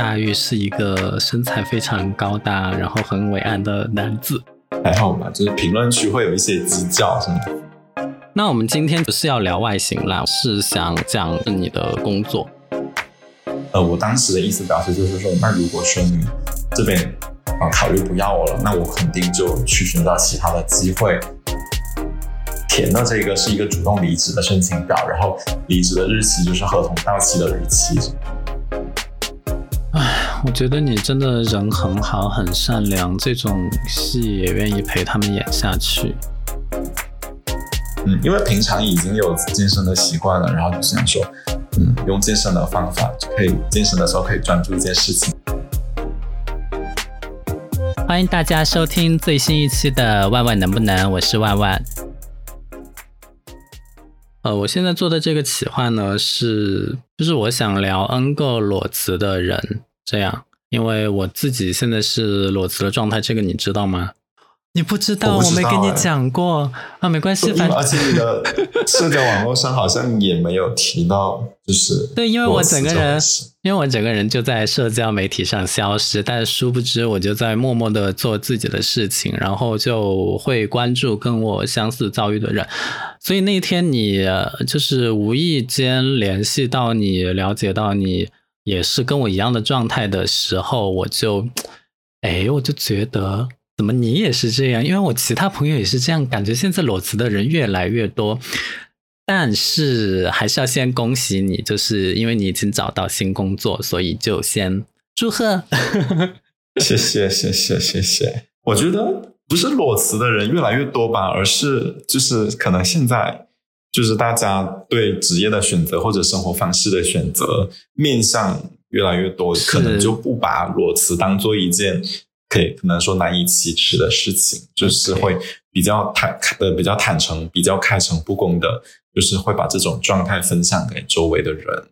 大玉是一个身材非常高大，然后很伟岸的男子。还好吧，就是评论区会有一些鸡叫，是吗？那我们今天不是要聊外形啦，是想讲你的工作。呃，我当时的意思表示就是说，那如果说你这边啊考虑不要我了，那我肯定就去寻找其他的机会。填的这个是一个主动离职的申请表，然后离职的日期就是合同到期的日期。唉，我觉得你真的人很好，很善良，这种戏也愿意陪他们演下去。嗯，因为平常已经有健身的习惯了，然后就想说，嗯，用健身的方法就可以健身的时候可以专注一件事情。欢迎大家收听最新一期的《万万能不能》，我是万万。呃，我现在做的这个企划呢，是就是我想聊 N 个裸辞的人，这样，因为我自己现在是裸辞的状态，这个你知道吗？你不知道，我没跟你讲过。啊，没关系，反正而且你的 社交网络上好像也没有提到，就是对，因为我整个人，因为我整个人就在社交媒体上消失，但是殊不知我就在默默的做自己的事情，然后就会关注跟我相似遭遇的人，所以那天你就是无意间联系到你，了解到你也是跟我一样的状态的时候，我就，哎，我就觉得。怎么你也是这样？因为我其他朋友也是这样，感觉现在裸辞的人越来越多。但是还是要先恭喜你，就是因为你已经找到新工作，所以就先祝贺。谢谢谢谢谢谢。我觉得不是裸辞的人越来越多吧，而是就是可能现在就是大家对职业的选择或者生活方式的选择面向越来越多，可能就不把裸辞当做一件。可以可能说难以启齿的事情，就是会比较坦呃比较坦诚、比较开诚布公的，就是会把这种状态分享给周围的人，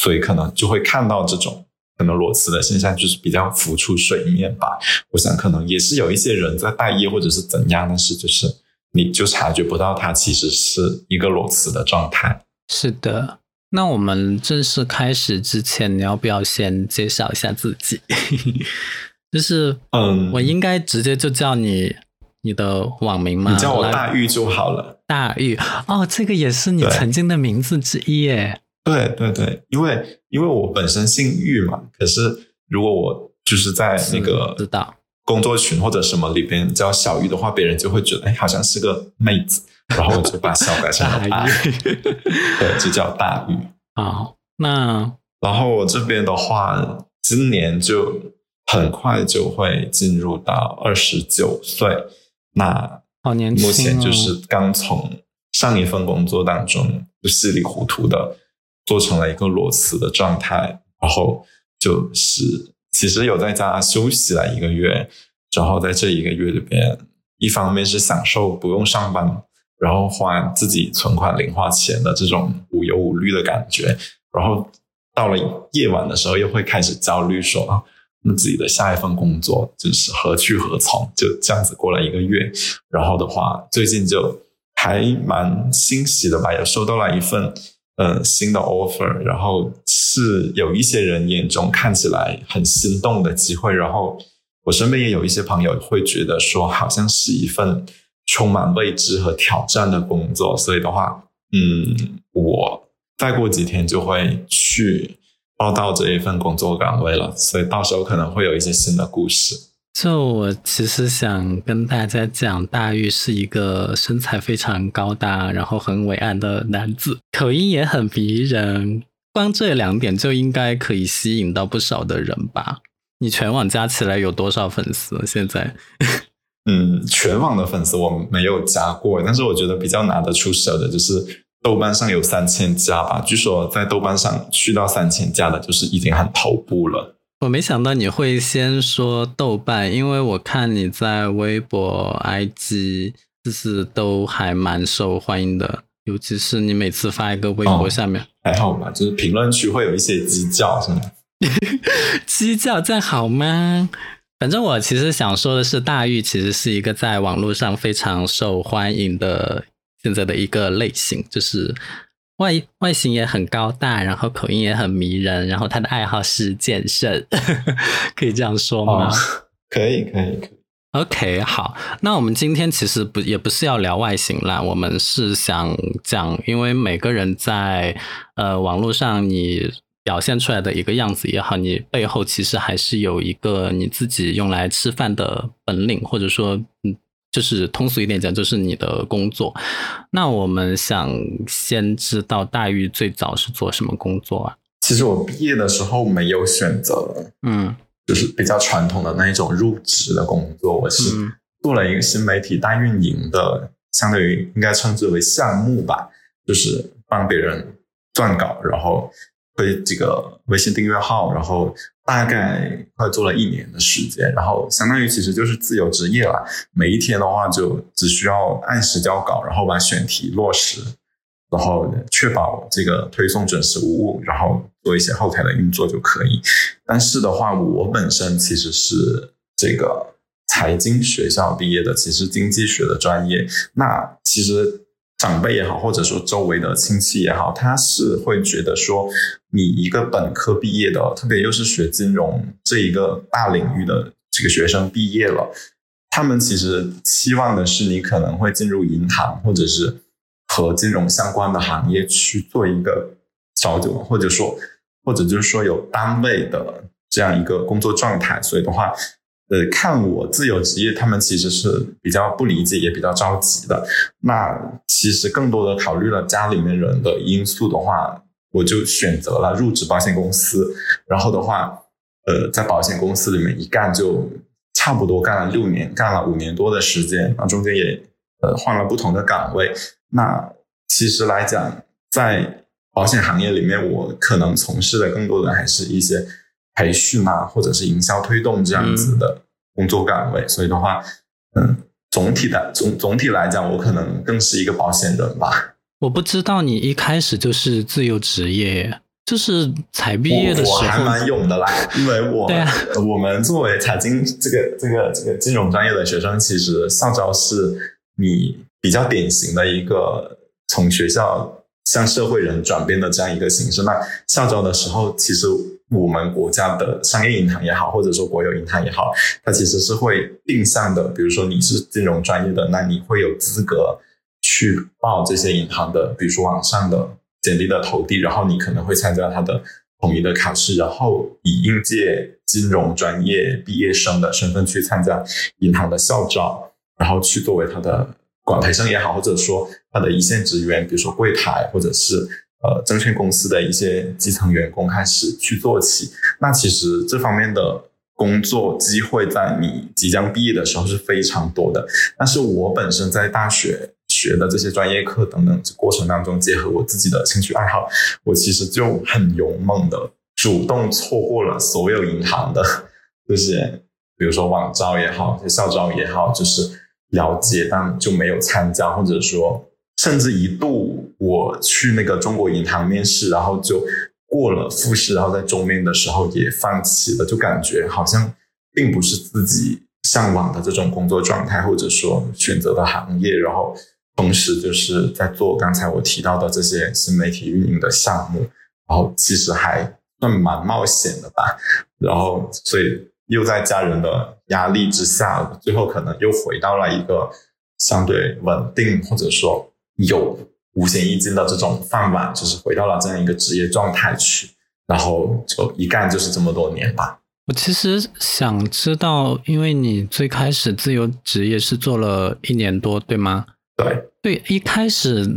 所以可能就会看到这种可能裸辞的现象，就是比较浮出水面吧。我想可能也是有一些人在待业或者是怎样，但是就是你就察觉不到它其实是一个裸辞的状态。是的，那我们正式开始之前，你要不要先介绍一下自己？就是，嗯，我应该直接就叫你你的网名吗？你叫我大玉就好了。大玉，哦，这个也是你曾经的名字之一耶。对对对，因为因为我本身姓玉嘛，可是如果我就是在那个知道工作群或者什么里边叫小玉的话，别人就会觉得哎，好像是个妹子，然后我就把小改成了大玉，对，就叫大玉。啊，那然后我这边的话，今年就。很快就会进入到二十九岁，那好年轻，目前就是刚从上一份工作当中就稀里糊涂的做成了一个裸辞的状态，然后就是其实有在家休息了一个月，然后在这一个月里边，一方面是享受不用上班，然后花自己存款零花钱的这种无忧无虑的感觉，然后到了夜晚的时候又会开始焦虑说。那自己的下一份工作就是何去何从？就这样子过了一个月，然后的话，最近就还蛮欣喜的吧，也收到了一份嗯新的 offer，然后是有一些人眼中看起来很心动的机会，然后我身边也有一些朋友会觉得说，好像是一份充满未知和挑战的工作，所以的话，嗯，我再过几天就会去。报到这一份工作岗位了，所以到时候可能会有一些新的故事。就我其实想跟大家讲，大玉是一个身材非常高大，然后很伟岸的男子，口音也很迷人。光这两点就应该可以吸引到不少的人吧？你全网加起来有多少粉丝？现在？嗯，全网的粉丝我没有加过，但是我觉得比较拿得出手的就是。豆瓣上有三千加吧，据说在豆瓣上去到三千加的，就是已经很头部了。我没想到你会先说豆瓣，因为我看你在微博、IG 就是都还蛮受欢迎的，尤其是你每次发一个微博下面，还好吧，就是评论区会有一些鸡叫，是吗？鸡叫这样好吗？反正我其实想说的是，大玉其实是一个在网络上非常受欢迎的。现在的一个类型就是外外形也很高大，然后口音也很迷人，然后他的爱好是健身，可以这样说吗？可以，可以，可以。OK，好，那我们今天其实不也不是要聊外形啦，我们是想讲，因为每个人在呃网络上你表现出来的一个样子也好，你背后其实还是有一个你自己用来吃饭的本领，或者说，嗯，就是通俗一点讲，就是你的工作。那我们想先知道大玉最早是做什么工作啊？其实我毕业的时候没有选择，嗯。就是比较传统的那一种入职的工作，我是做了一个新媒体代运营的，相当于应该称之为项目吧，就是帮别人撰稿，然后推这个微信订阅号，然后大概快做了一年的时间，然后相当于其实就是自由职业了，每一天的话就只需要按时交稿，然后把选题落实。然后确保这个推送准时无误，然后做一些后台的运作就可以。但是的话，我本身其实是这个财经学校毕业的，其实经济学的专业。那其实长辈也好，或者说周围的亲戚也好，他是会觉得说，你一个本科毕业的，特别又是学金融这一个大领域的这个学生毕业了，他们其实期望的是你可能会进入银行，或者是。和金融相关的行业去做一个朝九，或者说，或者就是说有单位的这样一个工作状态，所以的话，呃，看我自由职业，他们其实是比较不理解，也比较着急的。那其实更多的考虑了家里面人的因素的话，我就选择了入职保险公司。然后的话，呃，在保险公司里面一干就差不多干了六年，干了五年多的时间，那中间也呃换了不同的岗位。那其实来讲，在保险行业里面，我可能从事的更多的还是一些培训啊，或者是营销推动这样子的工作岗位。所以的话，嗯，总体的总总体来讲，我可能更是一个保险人吧。我不知道你一开始就是自由职业，就是才毕业的时候，我还蛮勇的啦，因为我我们作为财经这个这个这个金融专业的学生，其实校招是你。比较典型的一个从学校向社会人转变的这样一个形式。那校招的时候，其实我们国家的商业银行也好，或者说国有银行也好，它其实是会定向的。比如说你是金融专业的，那你会有资格去报这些银行的，比如说网上的简历的投递，然后你可能会参加它的统一的考试，然后以应届金融专业毕业生的身份去参加银行的校招，然后去作为它的。管培生也好，或者说他的一线职员，比如说柜台，或者是呃证券公司的一些基层员工开始去做起。那其实这方面的工作机会在你即将毕业的时候是非常多的。但是我本身在大学学的这些专业课等等过程当中，结合我自己的兴趣爱好，我其实就很勇猛的主动错过了所有银行的 这些，比如说网招也好，校招也好，就是。了解，但就没有参加，或者说，甚至一度我去那个中国银行面试，然后就过了复试，然后在终面的时候也放弃了，就感觉好像并不是自己向往的这种工作状态，或者说选择的行业，然后同时就是在做刚才我提到的这些新媒体运营的项目，然后其实还算蛮冒险的吧，然后所以。又在家人的压力之下，最后可能又回到了一个相对稳定或者说有五险一金的这种饭碗，就是回到了这样一个职业状态去，然后就一干就是这么多年吧。我其实想知道，因为你最开始自由职业是做了一年多，对吗？对，对，一开始。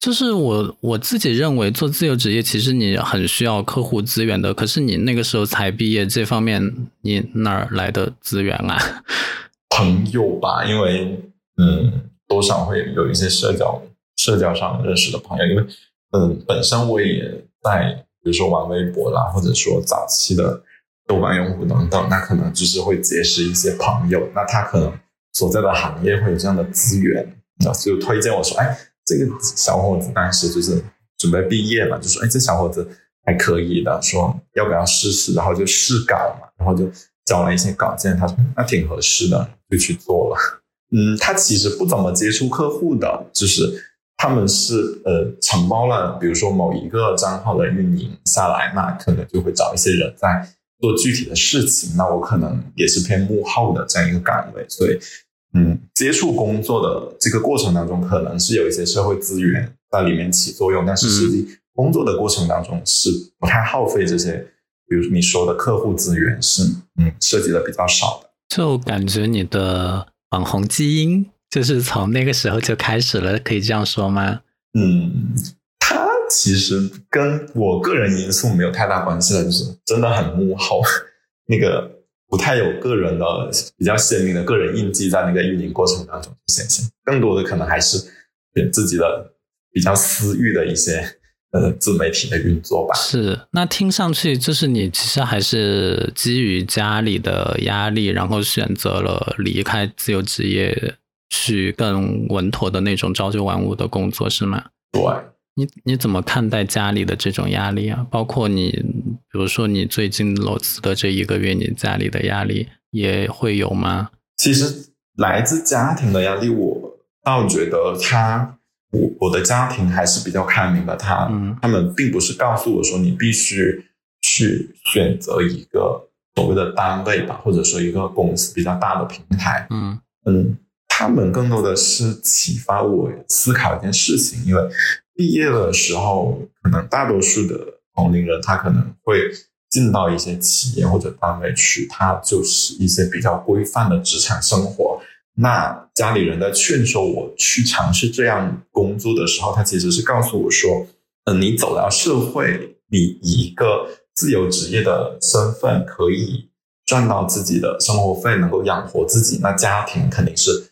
就是我我自己认为做自由职业，其实你很需要客户资源的。可是你那个时候才毕业，这方面你哪儿来的资源啊？朋友吧，因为嗯，多少会有一些社交社交上认识的朋友。因为嗯，本身我也在，比如说玩微博啦，或者说早期的豆瓣用户等等，那可能就是会结识一些朋友。那他可能所在的行业会有这样的资源，那就推荐我说，哎。这个小伙子当时就是准备毕业嘛，就说：“哎，这小伙子还可以的，说要不要试试？”然后就试稿嘛，然后就交了一些稿件。他说：“那挺合适的，就去做了。”嗯，他其实不怎么接触客户的，就是他们是呃承包了，比如说某一个账号的运营下来，那可能就会找一些人在做具体的事情。那我可能也是偏幕后的这样一个岗位，所以嗯，接触工作的这个过程当中，可能是有一些社会资源在里面起作用，但是实际工作的过程当中是不太耗费这些，比如你说的客户资源是嗯涉及的比较少的。就感觉你的网红基因。就是从那个时候就开始了，可以这样说吗？嗯，他其实跟我个人因素没有太大关系了，就是真的很幕后，那个不太有个人的比较鲜明的个人印记在那个运营过程当中显现，更多的可能还是自己的比较私欲的一些呃自媒体的运作吧。是，那听上去就是你其实还是基于家里的压力，然后选择了离开自由职业。去更稳妥的那种朝九晚五的工作是吗？对，你你怎么看待家里的这种压力啊？包括你，比如说你最近裸辞的这一个月，你家里的压力也会有吗？其实来自家庭的压力，我倒觉得他，我我的家庭还是比较开明的，他他们并不是告诉我说你必须去选择一个所谓的单位吧，或者说一个公司比较大的平台，嗯嗯。他们更多的是启发我思考一件事情，因为毕业的时候，可能大多数的同龄人他可能会进到一些企业或者单位去，他就是一些比较规范的职场生活。那家里人在劝说我去尝试这样工作的时候，他其实是告诉我说：“嗯，你走到社会，你以一个自由职业的身份可以赚到自己的生活费，能够养活自己，那家庭肯定是。”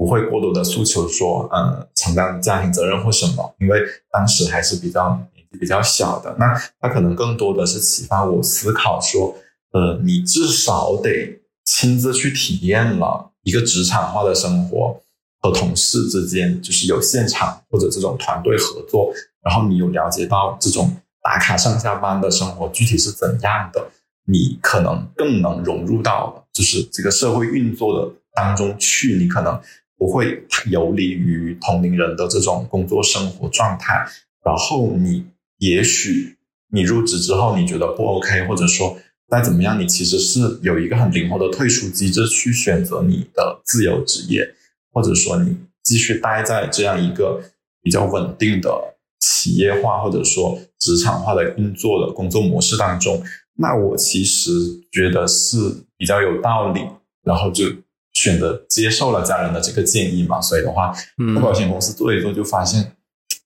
不会过多的诉求说，嗯，承担家庭责任或什么，因为当时还是比较年纪比较小的。那他可能更多的是启发我思考说，呃，你至少得亲自去体验了一个职场化的生活，和同事之间就是有现场或者这种团队合作，然后你有了解到这种打卡上下班的生活具体是怎样的，你可能更能融入到就是这个社会运作的当中去，你可能。不会游离于同龄人的这种工作生活状态，然后你也许你入职之后你觉得不 OK，或者说再怎么样，你其实是有一个很灵活的退出机制去选择你的自由职业，或者说你继续待在这样一个比较稳定的企业化或者说职场化的运作的工作模式当中，那我其实觉得是比较有道理，然后就。选择接受了家人的这个建议嘛，所以的话，保险公司做一做就发现，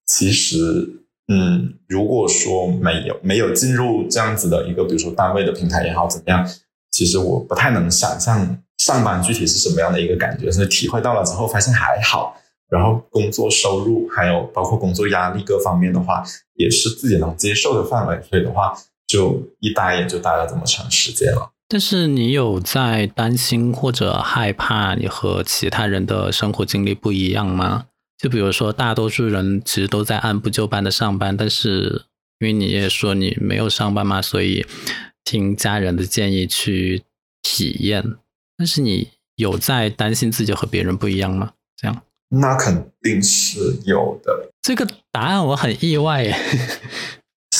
其实，嗯，如果说没有没有进入这样子的一个，比如说单位的平台也好，怎么样，其实我不太能想象上班具体是什么样的一个感觉，所以体会到了之后发现还好，然后工作收入还有包括工作压力各方面的话，也是自己能接受的范围，所以的话，就一待也就待了这么长时间了。但是你有在担心或者害怕你和其他人的生活经历不一样吗？就比如说，大多数人其实都在按部就班的上班，但是因为你也说你没有上班嘛，所以听家人的建议去体验。但是你有在担心自己和别人不一样吗？这样？那肯定是有的。这个答案我很意外耶。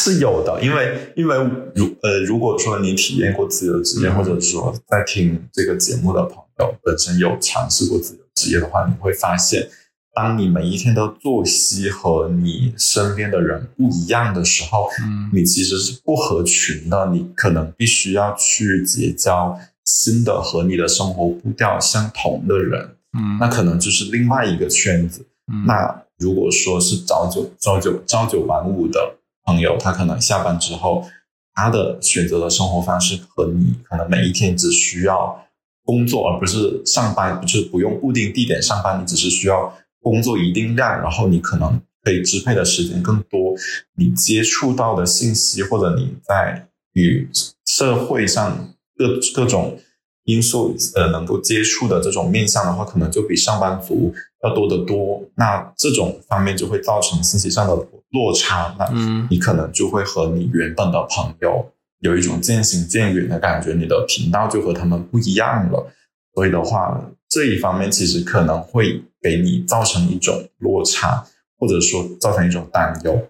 是有的，因为因为如呃，如果说你体验过自由职业，或者说在听这个节目的朋友本身有尝试过自由职业的话，你会发现，当你每一天的作息和你身边的人不一样的时候，嗯，你其实是不合群的，你可能必须要去结交新的和你的生活步调相同的人，嗯，那可能就是另外一个圈子。那如果说是朝九朝九朝九晚五的。朋友，他可能下班之后，他的选择的生活方式和你可能每一天只需要工作，而不是上班，就是不用固定地点上班，你只是需要工作一定量，然后你可能可以支配的时间更多，你接触到的信息或者你在与社会上各各种因素呃能够接触的这种面向的话，可能就比上班族要多得多。那这种方面就会造成信息上的。落差，那你可能就会和你原本的朋友有一种渐行渐远的感觉，你的频道就和他们不一样了。所以的话，这一方面其实可能会给你造成一种落差，或或者说造成一种担忧。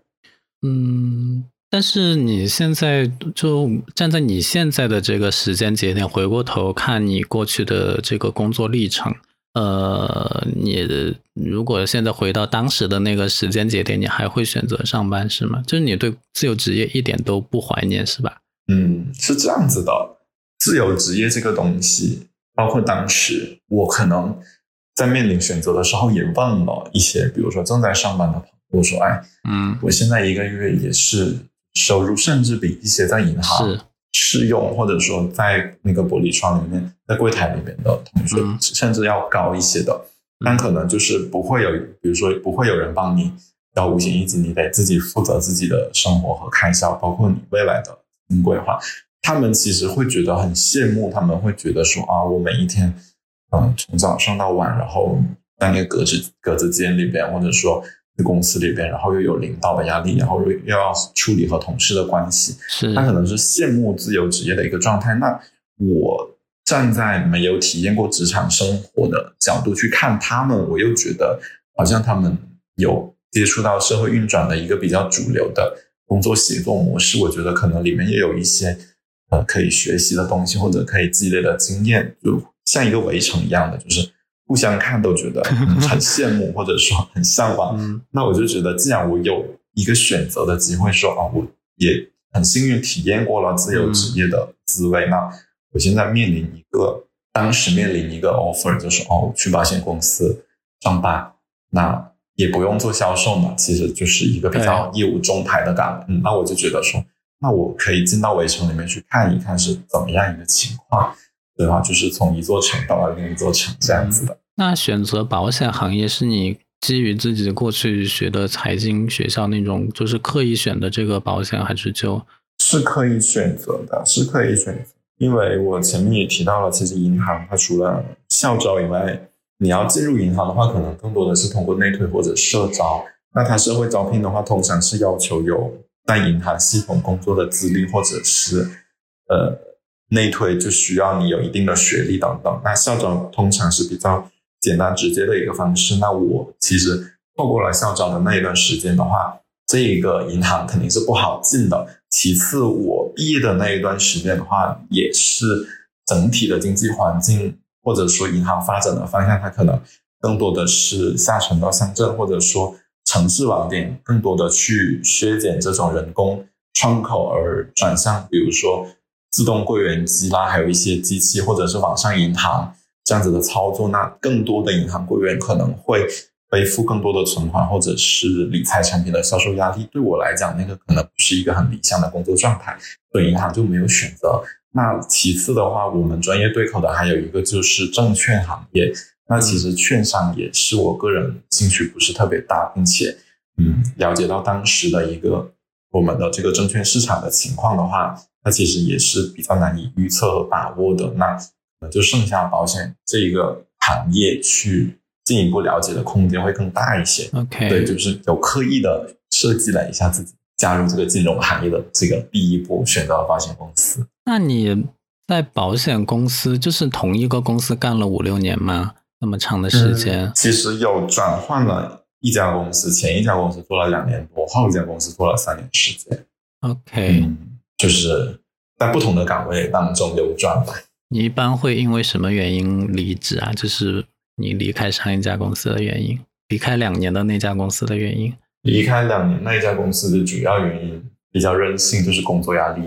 嗯，但是你现在就站在你现在的这个时间节点，回过头看你过去的这个工作历程，呃，你如果现在回到当时的那个时间节点，你还会选择上班是吗？就是你对自由职业一点都不怀念是吧？嗯，是这样子的，自由职业这个东西，包括当时我可能在面临选择的时候，也问了一些，比如说正在上班的朋友，我说：“哎，嗯，我现在一个月也是收入，甚至比一些在银行是试用，或者说在那个玻璃窗里面，在柜台里面的同学，嗯甚至要高一些的。但可能就是不会有，比如说不会有人帮你交五险一金，你得自己负责自己的生活和开销，包括你未来的规划。他们其实会觉得很羡慕，他们会觉得说啊，我每一天，嗯，从早上到晚，然后在那个格子格子间里边，或者说在公司里边，然后又有领导的压力，然后又又要处理和同事的关系，是他可能是羡慕自由职业的一个状态。那我站在没有体验过职场生活的角度去看他们，我又觉得好像他们有接触到社会运转的一个比较主流的工作协作模式。我觉得可能里面也有一些呃可以学习的东西，或者可以积累的经验，就像一个围城一样的，就是互相看都觉得嗯 很羡慕，或者说很向往。嗯那我就觉得，既然我有一个选择的机会，说啊，我也很幸运体验过了自由职业的滋味。那我现在面临一个，当时面临一个 offer，就是哦，去保险公司上班，那也不用做销售嘛，其实就是一个比较业务中台的岗位。嗯，那我就觉得说，那我可以进到围城里面去看一看是怎么样一个情况，对吧？就是从一座城到了另一座城这样子的。那选择保险行业是你基于自己过去学的财经学校那种，就是刻意选的这个保险，还是就是刻意选择的，是刻意选择。因为我前面也提到了，其实银行它除了校招以外，你要进入银行的话，可能更多的是通过内推或者社招。那它社会招聘的话，通常是要求有在银行系统工作的资历，或者是呃内推就需要你有一定的学历等等。那校招通常是比较简单直接的一个方式。那我其实错过了校招的那一段时间的话，这一个银行肯定是不好进的。其次，我毕业的那一段时间的话，也是整体的经济环境或者说银行发展的方向，它可能更多的是下沉到乡镇或者说城市网点，更多的去削减这种人工窗口，而转向比如说自动柜员机啦，还有一些机器或者是网上银行这样子的操作。那更多的银行柜员可能会背负更多的存款或者是理财产品的销售压力，对我来讲，那个可能不是一个很理想的工作状态，所以银行就没有选择。那其次的话，我们专业对口的还有一个就是证券行业。那其实券商也是我个人兴趣不是特别大，并且嗯，了解到当时的一个我们的这个证券市场的情况的话，它其实也是比较难以预测和把握的。那呃就剩下保险这一个行业去进一步了解的空间会更大一些。OK？对，就是有刻意的设计了一下自己加入这个金融行业的这个第一步，选择了保险公司。那你在保险公司就是同一个公司干了五六年吗？那么长的时间？其实有转换了一家公司，前一家公司做了两年多，后一家公司做了三年时间。OK，、嗯，就是在不同的岗位当中流转吧。你一般会因为什么原因离职啊？就是你离开上一家公司的原因，离开两年的那家公司的原因。离开两年那一家公司的主要原因比较任性，就是工作压力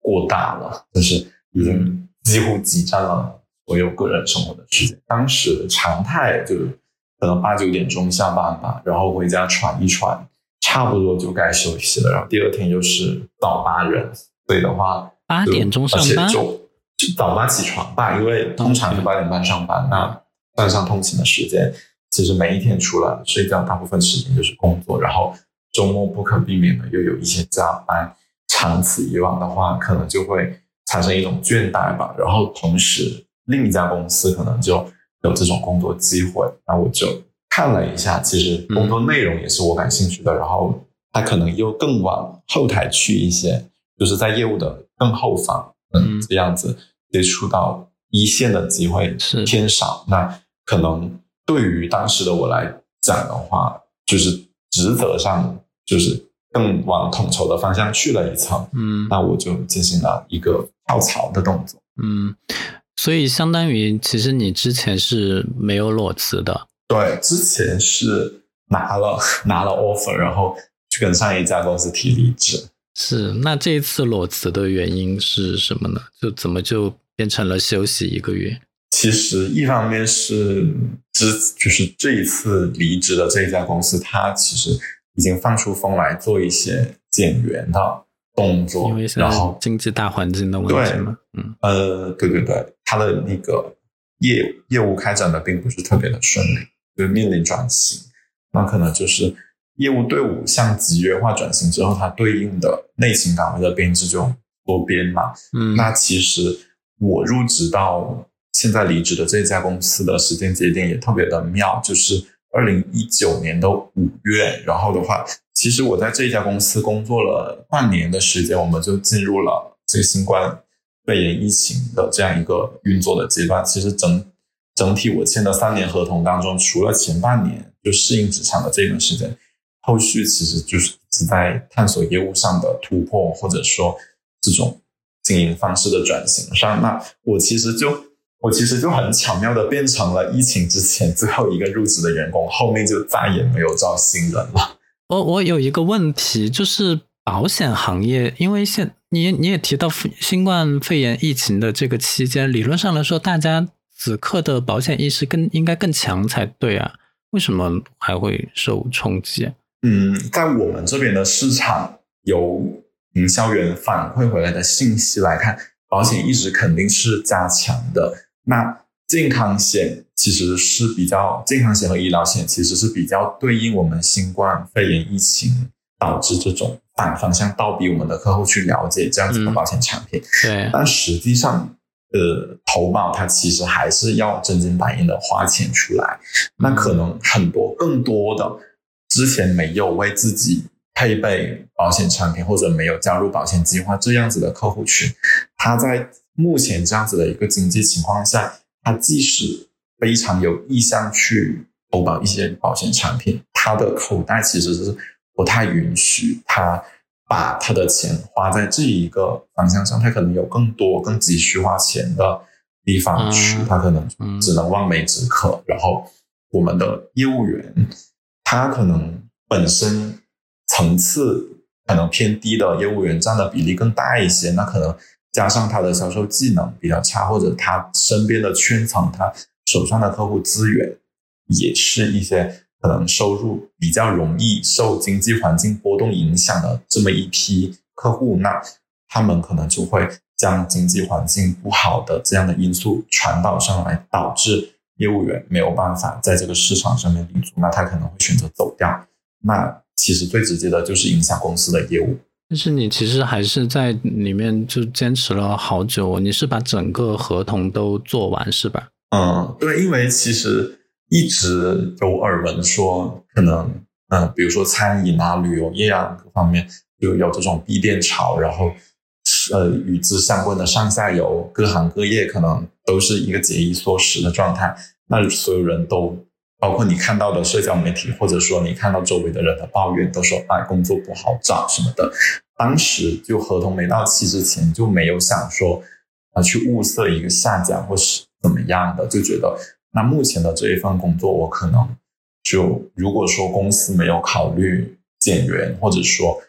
过大了，就是已经几乎挤占了所有个人生活的时间。当时常态就是可能八九点钟下班吧，然后回家喘一喘，差不多就该休息了。然后第二天又是早八人，所以的话八点钟上而且班就就早八起床吧，因为通常是八点半上班，那算上通勤的时间，其实每一天除了睡觉，大部分时间就是工作，然后周末不可避免的又有一些加班，长此以往的话，可能就会产生一种倦怠吧。然后同时另一家公司可能就有这种工作机会，那我就看了一下，其实工作内容也是我感兴趣的，然后他可能又更往后台去一些，就是在业务的更后方，嗯，嗯这样子接触到一线的机会是偏少。那可能对于当时的我来讲的话，就是职责上就是更往统筹的方向去了一层，嗯那我就进行了一个跳槽的动作。嗯，所以相当于其实你之前是没有裸辞的，对，之前是拿了 拿了 offer，然后去跟上一家公司提离职。是那这一次裸辞的原因是什么呢？就怎么就变成了休息一个月？其实一方面是之就是这一次离职的这一家公司，它其实已经放出风来做一些减员的动作因为，现在然后经济大环境的问题嘛，嗯呃，对对对，它的那个业业务开展的并不是特别的顺利，就面临转型，那可能就是业务队伍向集约化转型之后，它对应的内勤岗位的编制就多编嘛。嗯，那其实我入职到现在离职的这家公司的时间节点也特别的妙，就是二零一九年的五月，然后的话，其实我在这家公司工作了半年的时间，我们就进入了这个新冠肺炎疫情的这样一个运作的阶段。其实整整体我签的三年合同当中，除了前半年就适应职场的这段时间，后续其实就是是在探索业务上的突破，或者说这种经营方式的转型上。那我其实就我其实就很巧妙的变成了疫情之前最后一个入职的员工，后面就再也没有招新人了。我我有一个问题，就是保险行业，因为现你你也提到新冠肺炎疫情的这个期间，理论上来说，大家此刻的保险意识更应该更强才对啊，为什么还会受冲击？嗯，在我们这边的市场，由营销员反馈回来的信息来看，保险意识肯定是加强的。那健康险其实是比较，健康险和医疗险其实是比较对应我们新冠肺炎疫情导致这种反方向倒逼我们的客户去了解这样子的嗯保险产品。对，但实际上，呃，投保它其实还是要真金白银的花钱出来。那可能很多更多的之前没有为自己配备保险产品或者没有加入保险计划这样子的客户群，他在目前这样子的一个经济情况下，他即使非常有意向去投保一些保险产品，他的口袋其实是不太允许他把他的钱花在这一个方向上，他可能有更多更急需花钱的地方去，嗯他可能嗯只能望梅止渴。然后我们的业务员，他可能本身层次可能偏低的业务员占的比例更大一些，那可能加上他的销售技能比较差，或者他身边的圈层，他手上的客户资源也是一些可能收入比较容易受经济环境波动影响的这么一批客户，那他们可能就会将经济环境不好的这样的因素传导上来，导致业务员没有办法在这个市场上面立足，那他可能会选择走掉。那其实最直接的就是影响公司的业务。但是你其实还是在里面就坚持了好久，你是把整个合同都做完是吧？嗯，对，因为其实一直有耳闻说，可能嗯、呃比如说餐饮啊、旅游业啊各方面就有这种闭店潮，然后呃与之相关的上下游各行各业可能都是一个节衣缩食的状态。那所有人都，包括你看到的社交媒体，或者说你看到周围的人的抱怨，都说哎工作不好找什么的。当时就合同没到期之前就没有想说啊去物色一个下家或是怎么样的，就觉得那目前的这一份工作我可能就如果说公司没有考虑减员，或者说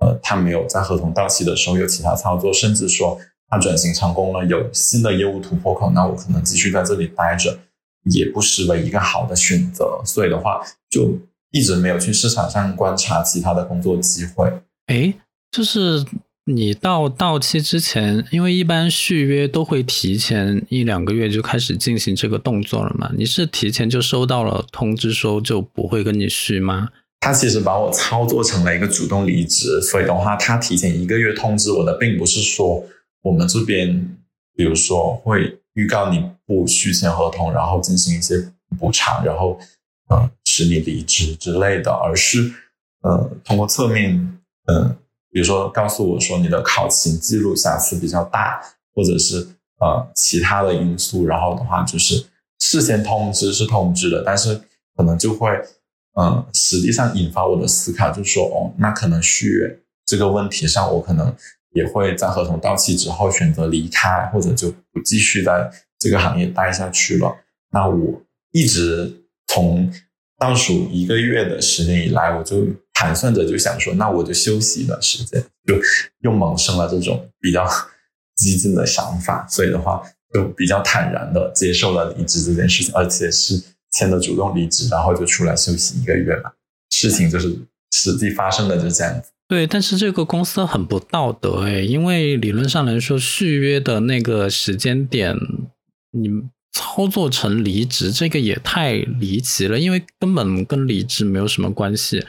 呃他没有在合同到期的时候有其他操作，甚至说他转型成功了有新的业务突破口，那我可能继续在这里待着也不失为一个好的选择。所以的话就一直没有去市场上观察其他的工作机会。诶，就是你到到期之前，因为一般续约都会提前一两个月就开始进行这个动作了嘛？你是提前就收到了通知说就不会跟你续吗？他其实把我操作成了一个主动离职，所以的话，他提前一个月通知我的，并不是说我们这边，比如说会预告你不续签合同，然后进行一些补偿，然后呃使你离职之类的，而是呃通过侧面，嗯、比如说告诉我说你的考勤记录瑕疵比较大，或者是呃其他的因素，然后的话就是事先通知是通知的，但是可能就会嗯，实际上引发我的思考，就是说，哦，那可能续约这个问题上，我可能也会在合同到期之后选择离开，或者就不继续在这个行业待下去了。那我一直从倒数一个月的时间以来，我就盘算着就想说，那我就休息一段时间，就又萌生了这种比较激进的想法，所以的话，就比较坦然的接受了离职这件事情，而且是。签的主动离职，然后就出来休息一个月嘛。事情就是实际发生的就这样子。对，但是这个公司很不道德哎，因为理论上来说，续约的那个时间点，你操作成离职，这个也太离奇了，因为根本跟离职没有什么关系。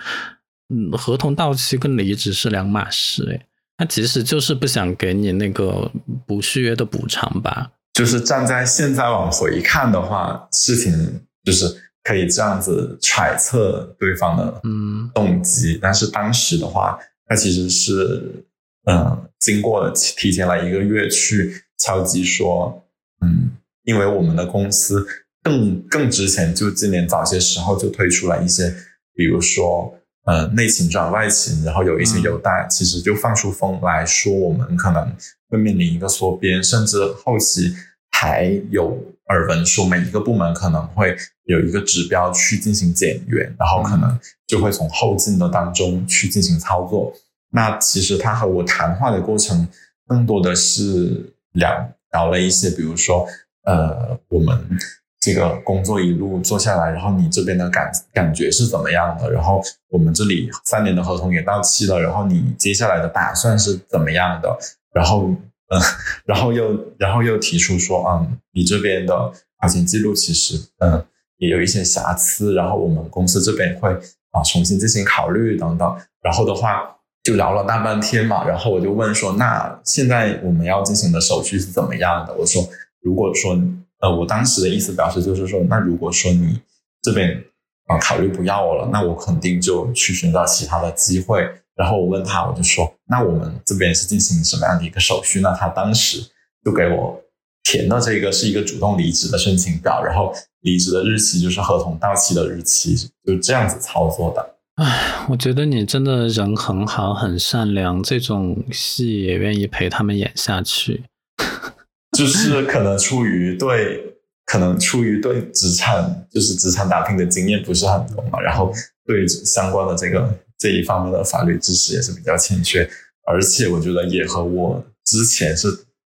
嗯，合同到期跟离职是两码事哎。他其实就是不想给你那个不续约的补偿吧？就是站在现在往回看的话，事情。就是可以这样子揣测对方的嗯动机，但是当时的话，他其实是嗯经过了提前了一个月去敲击说，嗯，因为我们的公司更更之前就今年早些时候就推出了一些，比如说呃内勤转外勤，然后有一些优待，其实就放出风来说，我们可能会面临一个缩编，甚至后期。还有耳闻说，每一个部门可能会有一个指标去进行减员，然后可能就会从后进的当中去进行操作。那其实他和我谈话的过程，更多的是聊聊了一些，比如说，呃，我们这个工作一路做下来，然后你这边的感感觉是怎么样的？然后我们这里三年的合同也到期了，然后你接下来的打算是怎么样的？然后。嗯，然后又然后又提出说，嗯，你这边的考勤记录其实，嗯，也有一些瑕疵，然后我们公司这边会啊重新进行考虑等等。然后的话就聊了大半天嘛，然后我就问说，那现在我们要进行的手续是怎么样的？我说，如果说，呃，我当时的意思表示就是说，那如果说你这边啊考虑不要我了，那我肯定就去寻找其他的机会。然后我问他，我就说，那我们这边是进行什么样的一个手续？那他当时就给我填的这个是一个主动离职的申请表，然后离职的日期就是合同到期的日期，就这样子操作的。唉，我觉得你真的人很好，很善良，这种戏也愿意陪他们演下去。就是可能出于对，可能出于对职场就是职场打拼的经验不是很多嘛，然后对相关的这个。这一方面的法律知识也是比较欠缺，而且我觉得也和我之前是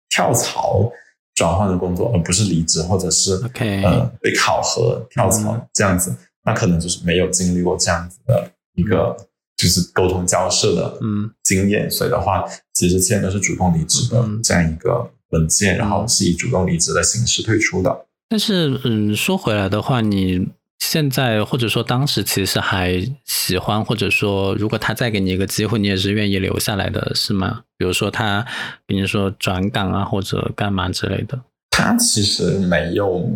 跳槽转换的工作，而不是离职或者是呃被考核跳槽这样子，那可能就是没有经历过这样子的一个就是沟通交涉的嗯。经验，所以的话，其实现在都是主动离职的这样一个文件，然后是以主动离职的形式退出的。但是嗯，说回来的话，你。现在或者说当时其实还喜欢，或者说如果他再给你一个机会，你也是愿意留下来的，是吗？比如说他跟你说转岗啊，或者干嘛之类的。他其实没有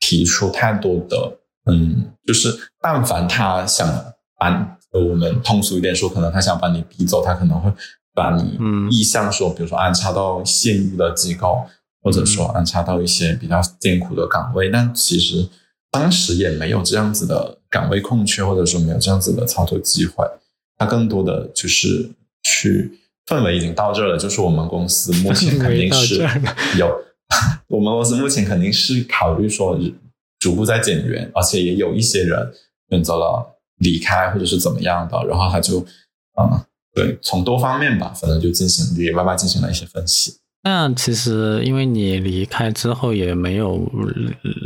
提出太多的，嗯，就是但凡他想把我们通俗一点说，可能他想把你逼走，他可能会把你意向说，比如说安插到现役的机构，或者说安插到一些比较艰苦的岗位，但其实。当时也没有这样子的岗位空缺，或者说没有这样子的操作机会。他更多的就是去氛围已经到这了，就是我们公司目前肯定是 有，我们公司目前肯定是考虑说逐步在减员，而且也有一些人选择了离开或者是怎么样的。然后他就嗯，对，从多方面吧，反正就进行里里外外进行了一些分析。那其实，因为你离开之后也没有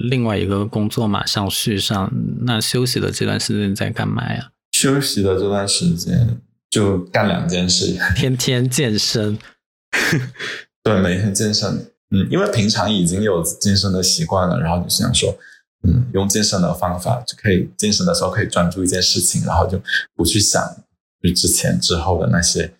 另外一个工作马上续上，那休息的这段时间在干嘛呀？休息的这段时间就干两件事：天天健身。对，每天健身。嗯，因为平常已经有健身的习惯了，然后就想说，嗯，用健身的方法就可以健身的时候可以专注一件事情，然后就不去想就之前之后的那些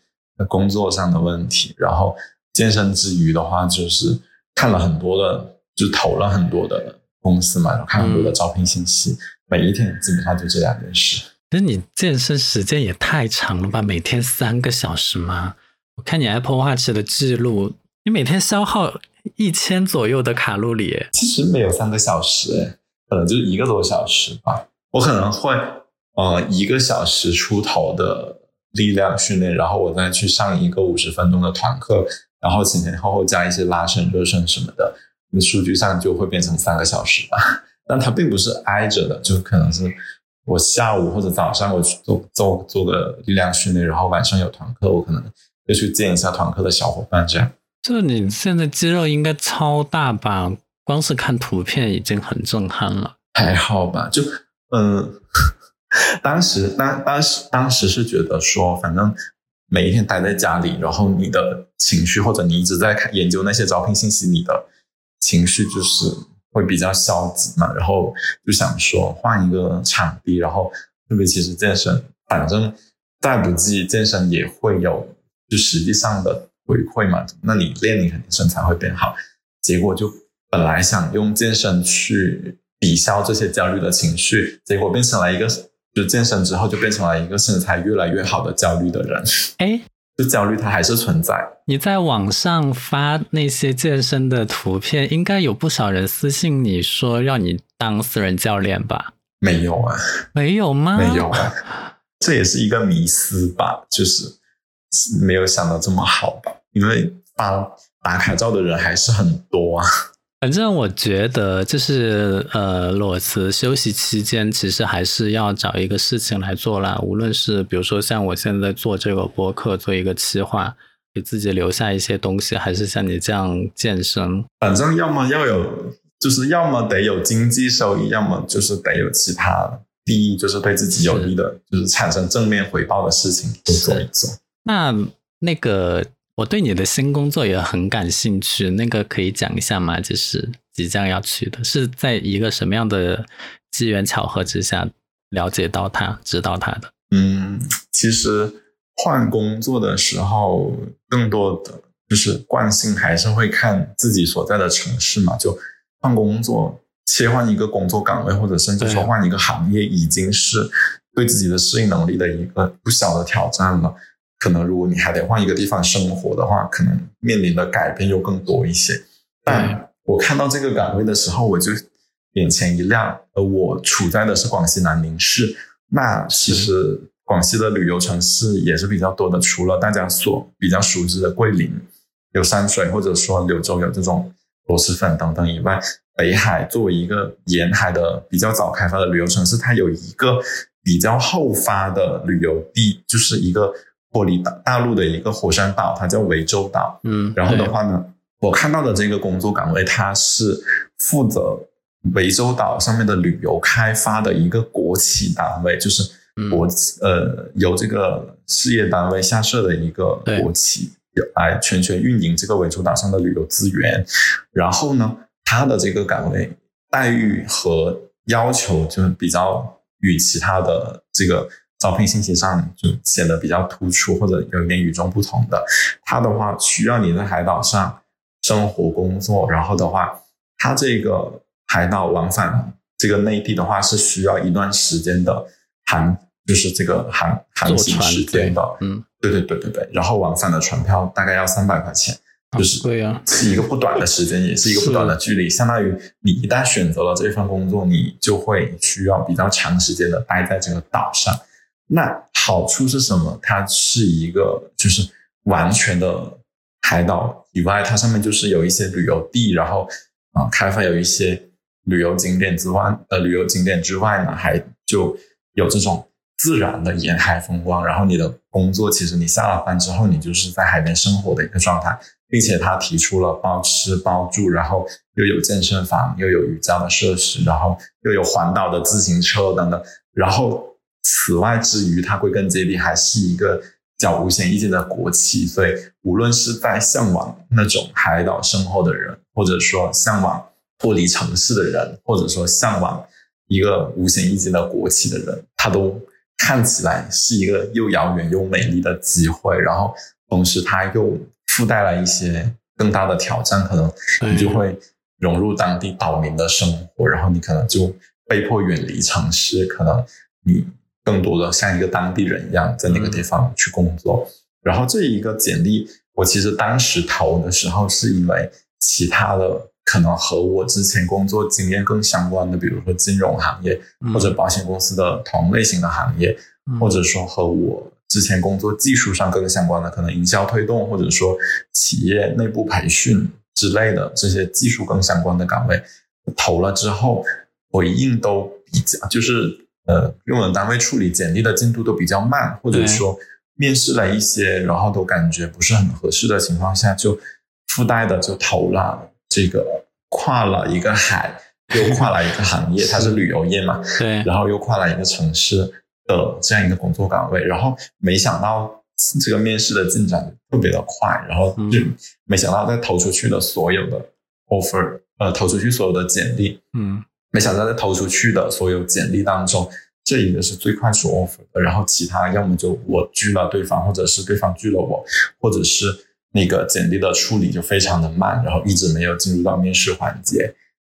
工作上的问题，然后。健身之余的话，就是看了很多的，就投了很多的公司嘛，然后看很多的招聘信息。每一天基本上就这两件事。那你健身时间也太长了吧？每天三个小时吗？我看你 Apple Watch 的记录，你每天消耗一千左右的卡路里。其实没有三个小时，可能就是一个多小时吧。我可能会，呃一个小时出头的力量训练，然后我再去上一个五十分钟的团课，然后前前后后加一些拉伸、热身什么的，那数据上就会变成三个小时吧。但它并不是挨着的，就可能是我下午或者早上我去做做做个力量训练，然后晚上有团课，我可能就去见一下团课的小伙伴这样。就你现在肌肉应该超大吧？光是看图片已经很震撼了。还好吧，就嗯，当时当当时当时是觉得说，反正每一天待在家里，然后你的情绪或者你一直在看研究那些招聘信息，你的情绪就是会比较消极嘛。然后就想说换一个场地，然后特别其实健身，反正再不济健身也会有就实际上的回馈嘛。那你练你肯定身材会变好。结果就本来想用健身去。抵消这些焦虑的情绪，结果变成了一个，就健身之后就变成了一个身材越来越好的焦虑的人。哎，就焦虑它还是存在。你在网上发那些健身的图片，应该有不少人私信你说让你当私人教练吧？没有啊，没有吗？没有啊，这也是一个迷思吧，就是没有想到这么好吧？因为发打卡照的人还是很多啊。反正我觉得，就是呃，裸辞休息期间，其实还是要找一个事情来做啦。无论是比如说像我现在做这个播客，做一个企划，给自己留下一些东西，还是像你这样健身。反正要么要有，就是要么得有经济收益，要么就是得有其他利益，就是对自己有利的，就是产生正面回报的事情都做一做。那那个。我对你的新工作也很感兴趣，那个可以讲一下吗？就是即将要去的，是在一个什么样的机缘巧合之下了解到他、知道他的？嗯，其实换工作的时候，更多的就是惯性还是会看自己所在的城市嘛。就换工作、切换一个工作岗位，或者甚至说换一个行业，已经是对自己的适应能力的一个不小的挑战了。可能如果你还得换一个地方生活的话，可能面临的改变又更多一些。但我看到这个岗位的时候，我就眼前一亮。而我处在的是广西南宁市，那其实广西的旅游城市也是比较多的。除了大家所比较熟知的桂林有山水，或者说柳州有这种螺蛳粉等等以外，北海作为一个沿海的比较早开发的旅游城市，它有一个比较后发的旅游地，就是一个。脱离大大陆的一个火山岛，它叫涠洲岛。嗯，然后的话呢，我看到的这个工作岗位，它是负责涠洲岛上面的旅游开发的一个国企单位，就是国呃由这个事业单位下设的一个国企，来全权运营这个涠洲岛上的旅游资源。然后呢，它的这个岗位待遇和要求就比较与其他的这个。招聘信息上就显得比较突出，或者有一点与众不同的。它的话需要你在海岛上生活工作，然后的话，它这个海岛往返这个内地的话是需要一段时间的航，就是这个航航行时间的。嗯，对对对对对。然后往返的船票大概要三百块钱，就是对呀，是一个不短的时间，也是一个不短的距离。相当于你一旦选择了这份工作，你就会需要比较长时间的待在这个岛上。那好处是什么？它是一个就是完全的海岛以外，它上面就是有一些旅游地，然后啊开发有一些旅游景点之外，呃旅游景点之外呢，还就有这种自然的沿海风光。然后你的工作其实你下了班之后，你就是在海边生活的一个状态，并且他提出了包吃包住，然后又有健身房，又有瑜伽的设施，然后又有环岛的自行车等等，然后。此外，之余，它归根结底还是一个较五险一金的国企，所以无论是在向往那种海岛生活的人，或者说向往脱离城市的人，或者说向往一个五险一金的国企的人，他都看起来是一个又遥远又美丽的机会。然后，同时它又附带了一些更大的挑战，可能你就会融入当地岛民的生活，然后你可能就被迫远离城市，可能你。更多的像一个当地人一样，在那个地方去工作。然后这一个简历，我其实当时投的时候，是因为其他的可能和我之前工作经验更相关的，比如说金融行业或者保险公司的同类型的行业，或者说和我之前工作技术上更相关的，可能营销推动或者说企业内部培训之类的这些技术更相关的岗位，投了之后回应都比较就是呃用人单位处理简历的进度都比较慢，或者说面试了一些，然后都感觉不是很合适的情况下，就附带的就投了。这个跨了一个海，又跨了一个行业，它是旅游业嘛？对。然后又跨了一个城市的这样一个工作岗位，然后没想到这个面试的进展特别的快，然后就没想到在投出去的所有的 offer，呃，投出去所有的简历，嗯，没想到在投出去的所有简历当中，这一个是最快速 offer 的，然后其他要么就我拒了对方，或者是对方拒了我，或者是。那个简历的处理就非常的慢，然后一直没有进入到面试环节。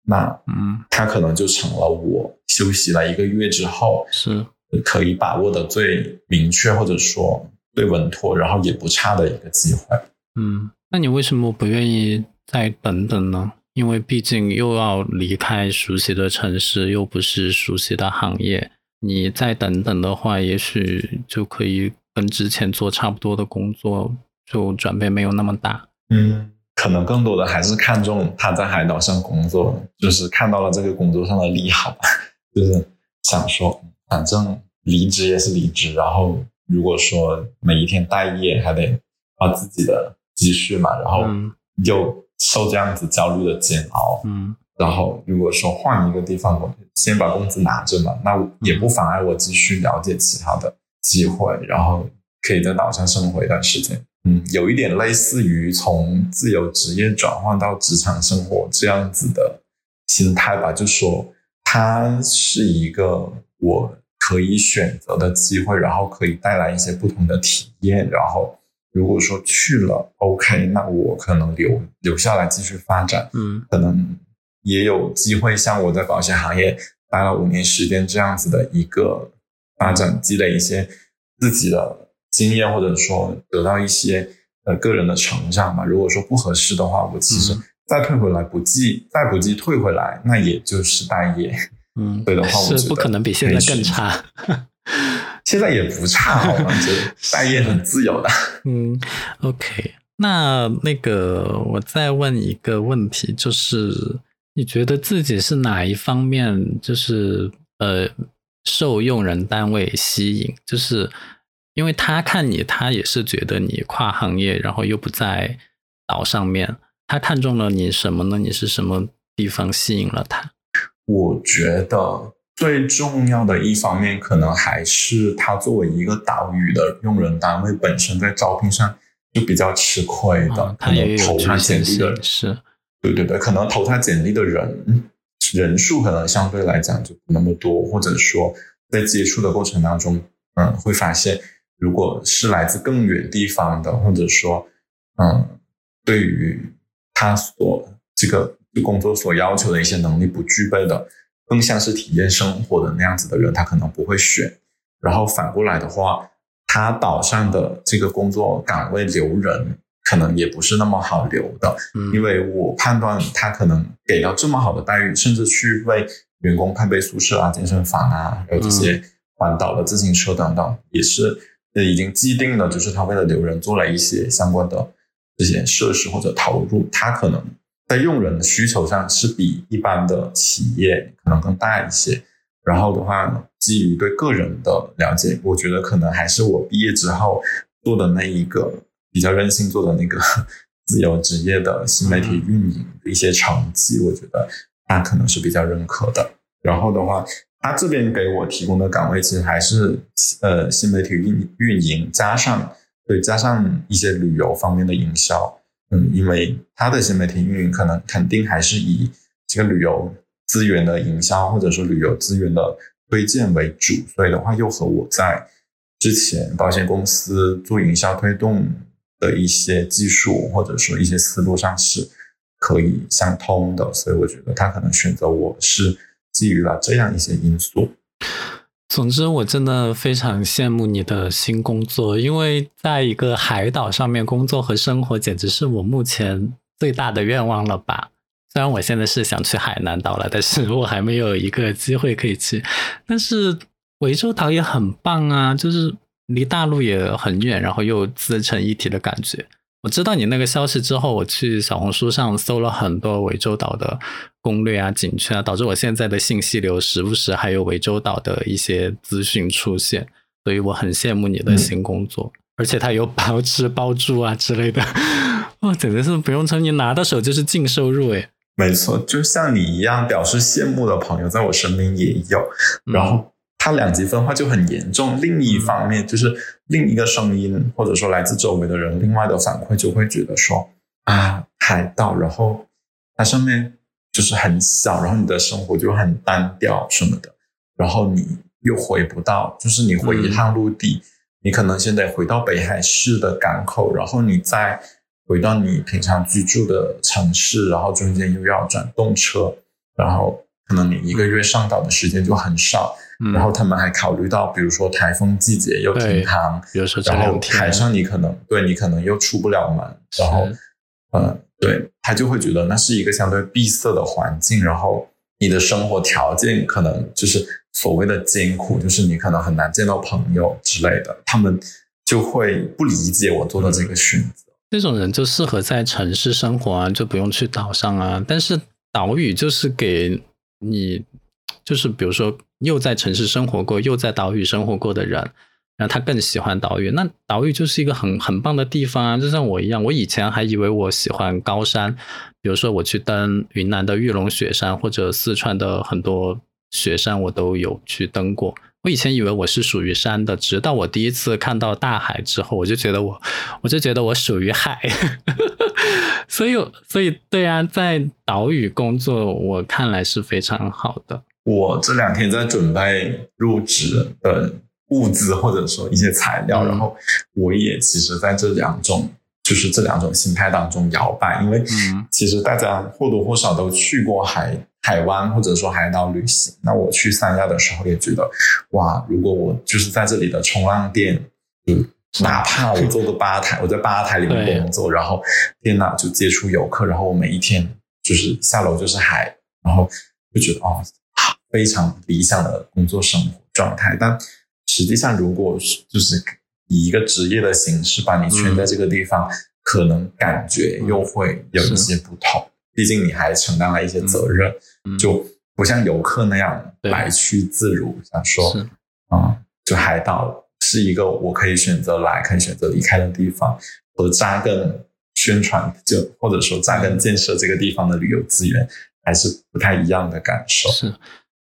那嗯，他可能就成了我休息了一个月之后是可以把握的最明确或者说最稳妥，然后也不差的一个机会。嗯，那你为什么不愿意再等等呢？因为毕竟又要离开熟悉的城市，又不是熟悉的行业，你再等等的话，也许就可以跟之前做差不多的工作。就转变没有那么大，嗯，可能更多的还是看重他在海岛上工作，就是看到了这个工作上的利好，就是想说，反正离职也是离职，然后如果说每一天待业还得花自己的积蓄嘛，然后又受这样子焦虑的煎熬，嗯，然后如果说换一个地方，我先把工资拿着嘛，那也不妨碍我继续了解其他的机会，然后可以在岛上生活一段时间。嗯，有一点类似于从自由职业转换到职场生活这样子的心态吧，就说它是一个我可以选择的机会，然后可以带来一些不同的体验。然后如果说去了，OK，那我可能留留下来继续发展。嗯，可能也有机会像我在保险行业待了五年时间这样子的一个发展，积累一些自己的。经验或者说得到一些呃个人的成长吧。如果说不合适的话，我其实再退回来不计，再不计退回来，那也就是待业。嗯，对的话，我是不可能比现在更差。现在也不差，好吗？觉得待业很自由的。嗯，OK，那那个我再问一个问题，就是你觉得自己是哪一方面，就是呃受用人单位吸引，就是。因为他看你，他也是觉得你跨行业，然后又不在岛上面，他看中了你什么呢？你是什么地方吸引了他？我觉得最重要的一方面，可能还是他作为一个岛屿的用人单位本身，在招聘上就比较吃亏的。可能投他简历的是，对对对，可能投他简历的人人数可能相对来讲就不那么多，或者说在接触的过程当中，嗯，会发现。如果是来自更远地方的，或者说，嗯，对于他所这个工作所要求的一些能力不具备的，更像是体验生活的那样子的人，他可能不会选。然后反过来的话，他岛上的这个工作岗位留人，可能也不是那么好留的，因为我判断他可能给到这么好的待遇，甚至去为员工配备宿舍啊、健身房啊，还有这些环岛的自行车等等，也是。已经既定的，就是他为了留人做了一些相关的这些设施或者投入，他可能在用人的需求上是比一般的企业可能更大一些。然后的话，基于对个人的了解，我觉得可能还是我毕业之后做的那一个比较任性做的那个 自由职业的新媒体运营的一些成绩，我觉得他可能是比较认可的。然后的话。他这边给我提供的岗位其实还是呃新媒体运运营，加上对加上一些旅游方面的营销，嗯，因为他的新媒体运营可能肯定还是以这个旅游资源的营销或者说旅游资源的推荐为主，所以的话又和我在之前保险公司做营销推动的一些技术或者说一些思路上是可以相通的，所以我觉得他可能选择我是。基于了这样一些因素，总之我真的非常羡慕你的新工作，因为在一个海岛上面工作和生活，简直是我目前最大的愿望了吧。虽然我现在是想去海南岛了，但是我还没有一个机会可以去。但是涠洲岛也很棒啊，就是离大陆也很远，然后又自成一体的感觉。我知道你那个消息之后，我去小红书上搜了很多涠洲岛的攻略啊、景区啊，导致我现在的信息流时不时还有涠洲岛的一些资讯出现，所以我很羡慕你的新工作，而且它有包 吃包住啊之类的，哇，简直是不用称，你拿到手就是净收入诶。没错，就像你一样表示羡慕的朋友，在我身边也有，然后。它两极分化就很严重。另一方面，就是另一个声音，或者说来自周围的人，另外的反馈就会觉得说啊，海岛，然后它上面就是很小，然后你的生活就很单调什么的，然后你又回不到，就是你回一趟陆地，你可能先得回到北海市的港口，然后你再回到你平常居住的城市，然后中间又要转动车，然后可能你一个月上岛的时间就很少。然后他们还考虑到，比如说台风季节又停航，然后海上你可能对你可能又出不了门，然后，嗯，对他就会觉得那是一个相对闭塞的环境，然后你的生活条件可能就是所谓的艰苦，就是你可能很难见到朋友之类的，他们就会不理解我做的这个选择。这种人就适合在城市生活啊，就不用去岛上啊。但是岛屿就是给你，就是比如说。又在城市生活过，又在岛屿生活过的人，然后他更喜欢岛屿。那岛屿就是一个很很棒的地方啊！就像我一样，我以前还以为我喜欢高山，比如说我去登云南的玉龙雪山，或者四川的很多雪山，我都有去登过。我以前以为我是属于山的，直到我第一次看到大海之后，我就觉得我，我就觉得我属于海。所以，所以对啊，在岛屿工作，我看来是非常好的。我这两天在准备入职的物资或者说一些材料，然后我也其实在这两种就是这两种心态当中摇摆，因为其实大家或多或少都去过海海湾或者说海岛旅行。那我去三亚的时候也觉得，哇，如果我就是在这里的冲浪店，嗯，哪怕我做个吧台，我在吧台里面工作，然后天哪，就接触游客，然后我每一天就是下楼就是海，然后就觉得哦。非常理想的工作生活状态，但实际上，如果是就是以一个职业的形式把你圈在这个地方，可能感觉又会有一些不同。毕竟你还承担了一些责任，就不像游客那样来去自如。想说，啊，就海岛是一个我可以选择来，可以选择离开的地方，和扎根宣传，就或者说扎根建设这个地方的旅游资源，还是不太一样的感受。是。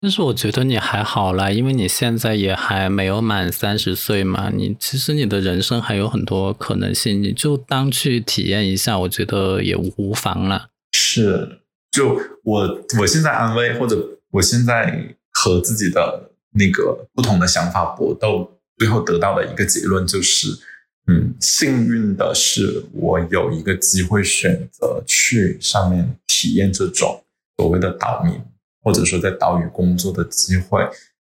但是我觉得你还好啦，因为你现在也还没有满三十岁嘛，你其实你的人生还有很多可能性，你就当去体验一下，我觉得也无妨啦。是，就我我现在安慰，或者我现在和自己的那个不同的想法搏斗，最后得到的一个结论就是，嗯，幸运的是我有一个机会选择去上面体验这种所谓的岛民。或者说在岛屿工作的机会，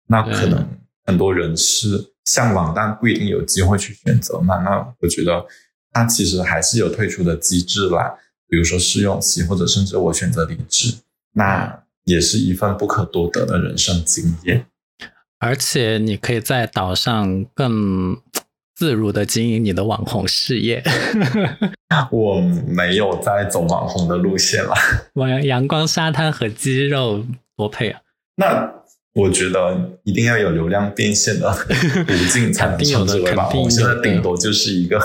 那可能很多人是向往，但不一定有机会去选择嘛。那我觉得，它其实还是有退出的机制啦，比如说试用期，或者甚至我选择离职，那也是一份不可多得的人生经验。而且你可以在岛上更自如的经营你的网红事业。我没有在走网红的路线了，阳阳光沙滩和肌肉。多配啊！那我觉得一定要有流量变现的 途径才能称之为网红。现在顶多就是一个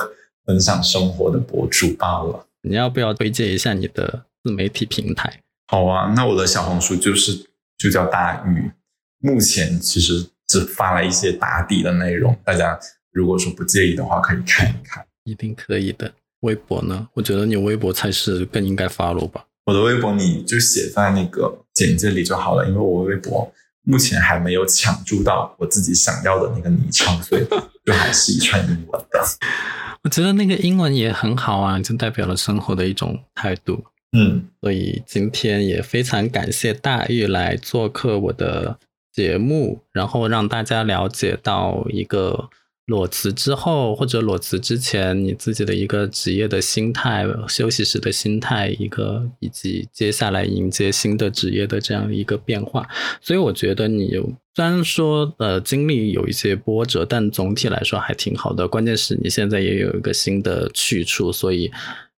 分享生活的博主罢了。你要不要推荐一下你的自媒体平台？好啊，那我的小红书就是就叫大鱼，目前其实只发了一些打底的内容，大家如果说不介意的话，可以看一看。一定可以的。微博呢？我觉得你微博才是更应该发了吧。我的微博你就写在那个简介里就好了，因为我微博目前还没有抢注到我自己想要的那个昵称，所以就还是一串英文的。我觉得那个英文也很好啊，就代表了生活的一种态度。嗯，所以今天也非常感谢大玉来做客我的节目，然后让大家了解到一个裸辞之后或者裸辞之前，你自己的一个职业的心态、休息时的心态，一个以及接下来迎接新的职业的这样一个变化。所以我觉得你虽然说呃经历有一些波折，但总体来说还挺好的。关键是你现在也有一个新的去处，所以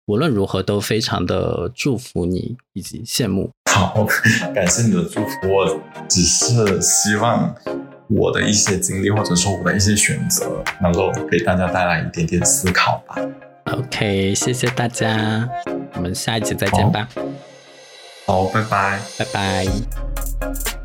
无论如何都非常的祝福你以及羡慕。好，感谢你的祝福。我只是希望。我的一些经历，或者说我的一些选择，能够给大家带来一点点思考吧。OK，谢谢大家，我们下一集再见吧。好，拜拜，拜拜。